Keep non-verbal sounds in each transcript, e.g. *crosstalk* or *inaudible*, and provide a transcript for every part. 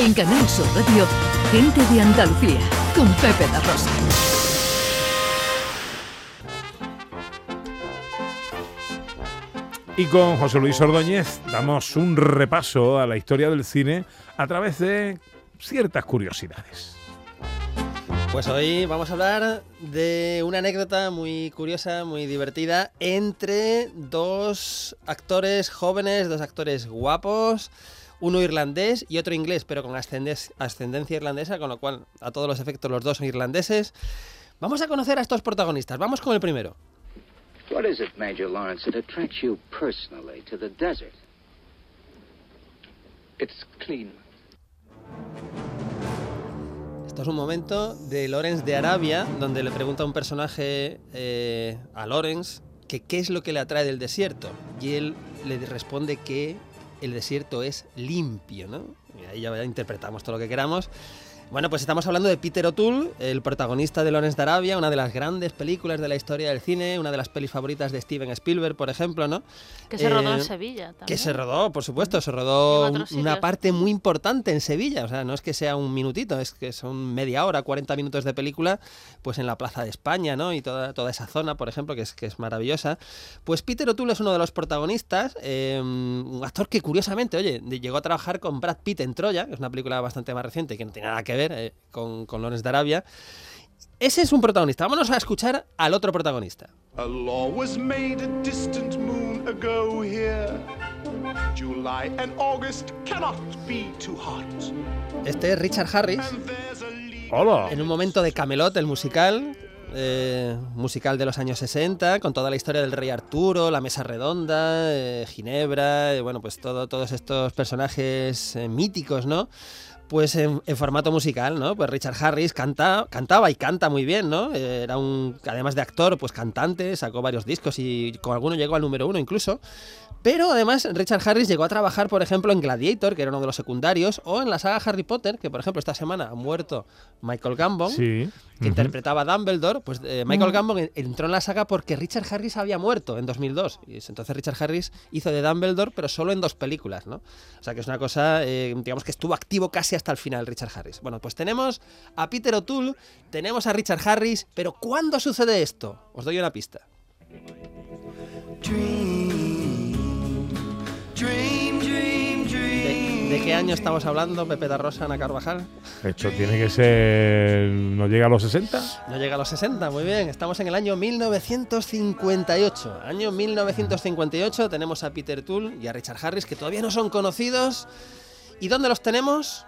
En Canal Sur Radio, Gente de Andalucía, con Pepe da Rosa. Y con José Luis Ordóñez damos un repaso a la historia del cine a través de ciertas curiosidades. Pues hoy vamos a hablar de una anécdota muy curiosa, muy divertida, entre dos actores jóvenes, dos actores guapos, uno irlandés y otro inglés, pero con ascendencia irlandesa, con lo cual a todos los efectos los dos son irlandeses. Vamos a conocer a estos protagonistas. Vamos con el primero. What is it, Major Lawrence, that attracts you personally to the desert? It's clean. Esto es un momento de Lawrence de Arabia, donde le pregunta a un personaje eh, a Lawrence que qué es lo que le atrae del desierto. Y él le responde que el desierto es limpio, ¿no? Ahí ya interpretamos todo lo que queramos. Bueno, pues estamos hablando de Peter O'Toole, el protagonista de Lawrence de Arabia, una de las grandes películas de la historia del cine, una de las pelis favoritas de Steven Spielberg, por ejemplo, ¿no? Que se rodó en eh, Sevilla también. Que se rodó, por supuesto, se rodó una parte muy importante en Sevilla, o sea, no es que sea un minutito, es que son media hora, 40 minutos de película, pues en la Plaza de España, ¿no? Y toda, toda esa zona, por ejemplo, que es, que es maravillosa. Pues Peter O'Toole es uno de los protagonistas, eh, un actor que curiosamente, oye, llegó a trabajar con Brad Pitt en Troya, que es una película bastante más reciente que no tiene nada que ver eh, con, con Lawrence de Arabia. Ese es un protagonista. Vámonos a escuchar al otro protagonista. Este es Richard Harris. Hola. En un momento de Camelot, el musical, eh, musical de los años 60, con toda la historia del rey Arturo, la mesa redonda, eh, Ginebra, bueno, pues todo, todos estos personajes míticos, ¿no? Pues en, formato musical, ¿no? Pues Richard Harris canta, cantaba y canta muy bien, ¿no? Era un, además de actor, pues cantante, sacó varios discos y con alguno llegó al número uno incluso. Pero además Richard Harris llegó a trabajar, por ejemplo, en Gladiator, que era uno de los secundarios, o en la saga Harry Potter, que por ejemplo esta semana ha muerto Michael Gambon, que interpretaba a Dumbledore. Pues eh, Michael Gambon entró en la saga porque Richard Harris había muerto en 2002. Y entonces Richard Harris hizo de Dumbledore, pero solo en dos películas, ¿no? O sea que es una cosa, eh, digamos que estuvo activo casi hasta el final Richard Harris. Bueno, pues tenemos a Peter O'Toole, tenemos a Richard Harris, pero ¿cuándo sucede esto? Os doy una pista. ¿De, qué año estamos hablando, Pepe da Rosa, Ana Carvajal? Esto tiene que ser. ¿No llega a los 60? No llega a los 60, muy bien. Estamos en el año 1958. Año 1958 tenemos a Peter Toole y a Richard Harris, que todavía no son conocidos. ¿Y dónde los tenemos?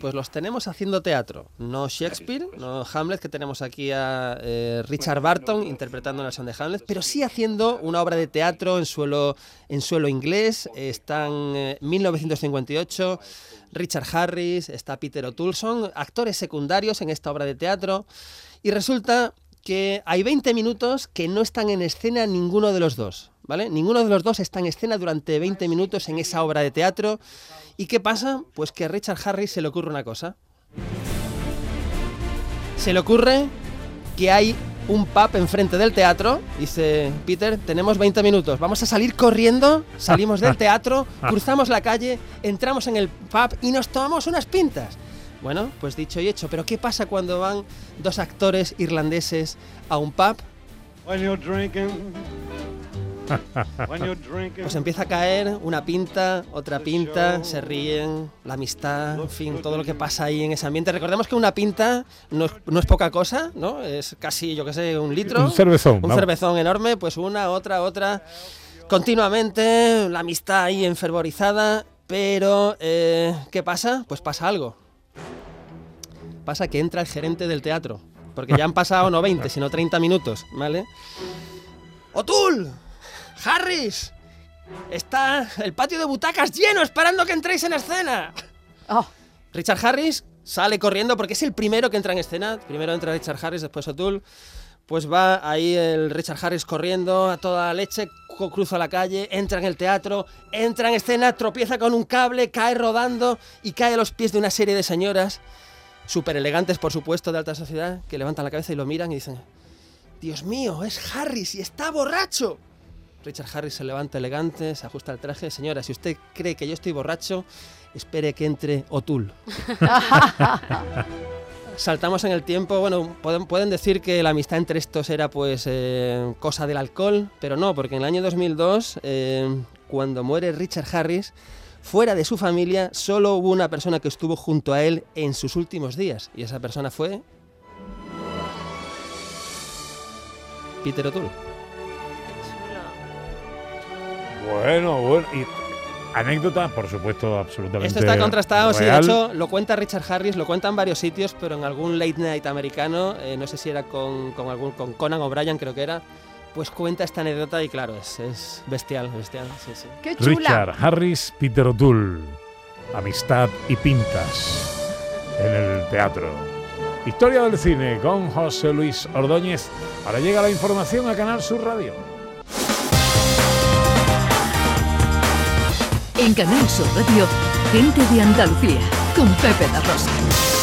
Pues los tenemos haciendo teatro, no Shakespeare, no Hamlet, que tenemos aquí a eh, Richard Barton interpretando la versión de Hamlet, pero sí haciendo una obra de teatro en suelo, en suelo inglés. Están en 1958, Richard Harris, está Peter O'Toole, son actores secundarios en esta obra de teatro. Y resulta que hay 20 minutos que no están en escena ninguno de los dos. ¿Vale? Ninguno de los dos está en escena durante 20 minutos en esa obra de teatro ¿Y qué pasa? Pues que a Richard Harris se le ocurre una cosa. Se le ocurre que hay un pub enfrente del teatro. Dice, Peter, tenemos 20 minutos. Vamos a salir corriendo. Salimos del teatro, *laughs* cruzamos la calle, entramos en el pub y nos tomamos unas pintas. Bueno, pues dicho y hecho. Pero ¿qué pasa cuando van dos actores irlandeses a un pub? *laughs* Pues empieza a caer una pinta, otra pinta, se ríen, la amistad, en fin, todo lo que pasa ahí en ese ambiente. Recordemos que una pinta no es, poca cosa, ¿no? Es casi, yo qué sé, un litro. Un cervezón. Un cervezón enorme, pues una, otra, otra. Continuamente, la amistad ahí enfervorizada, pero eh, ¿qué pasa? Pues pasa algo. Pasa que entra el gerente del teatro, porque ya han pasado no 20, sino 30 minutos, ¿vale? ¡Otul! Harris, está el patio de butacas lleno esperando que entréis en escena. Oh. Richard Harris sale corriendo porque es el primero que entra en escena. Primero entra Richard Harris, después O'Toole. Pues va ahí el Richard Harris corriendo a toda leche, cruza la calle, entra en el teatro, entra en escena, tropieza con un cable, cae rodando y cae a los pies de una serie de señoras, súper elegantes por supuesto, de alta sociedad, que levantan la cabeza y lo miran y dicen, Dios mío, es Harris y está borracho. Richard Harris se levanta elegante, se ajusta el traje. Señora, si usted cree que yo estoy borracho, espere que entre O'Toole. *laughs* Saltamos en el tiempo, bueno, pueden, pueden, decir que la amistad entre estos era pues eh, cosa del alcohol, pero no, porque en el año 2002, eh, cuando muere Richard Harris, fuera de su familia, solo hubo una persona que estuvo junto a él en sus últimos días, y esa persona fue Peter O'Toole. Bueno, bueno. Y anécdota, por supuesto, absolutamente. Esto está contrastado, sí. De real. hecho, lo cuenta Richard Harris, lo cuenta en varios sitios, pero en algún late night americano, eh, no sé si era con, con, algún, con Conan O'Brien, creo que era, pues cuenta esta anécdota y claro, es, es bestial, bestial. Sí, sí. ¡Qué chula! Richard Harris, Peter O'Toole. Amistad y pintas en el teatro. Historia del cine con José Luis Ordóñez. Ahora llega la información a Canal Sur Radio. En Canal Sur Radio, gente de Andalucía, con Pepe La Rosa.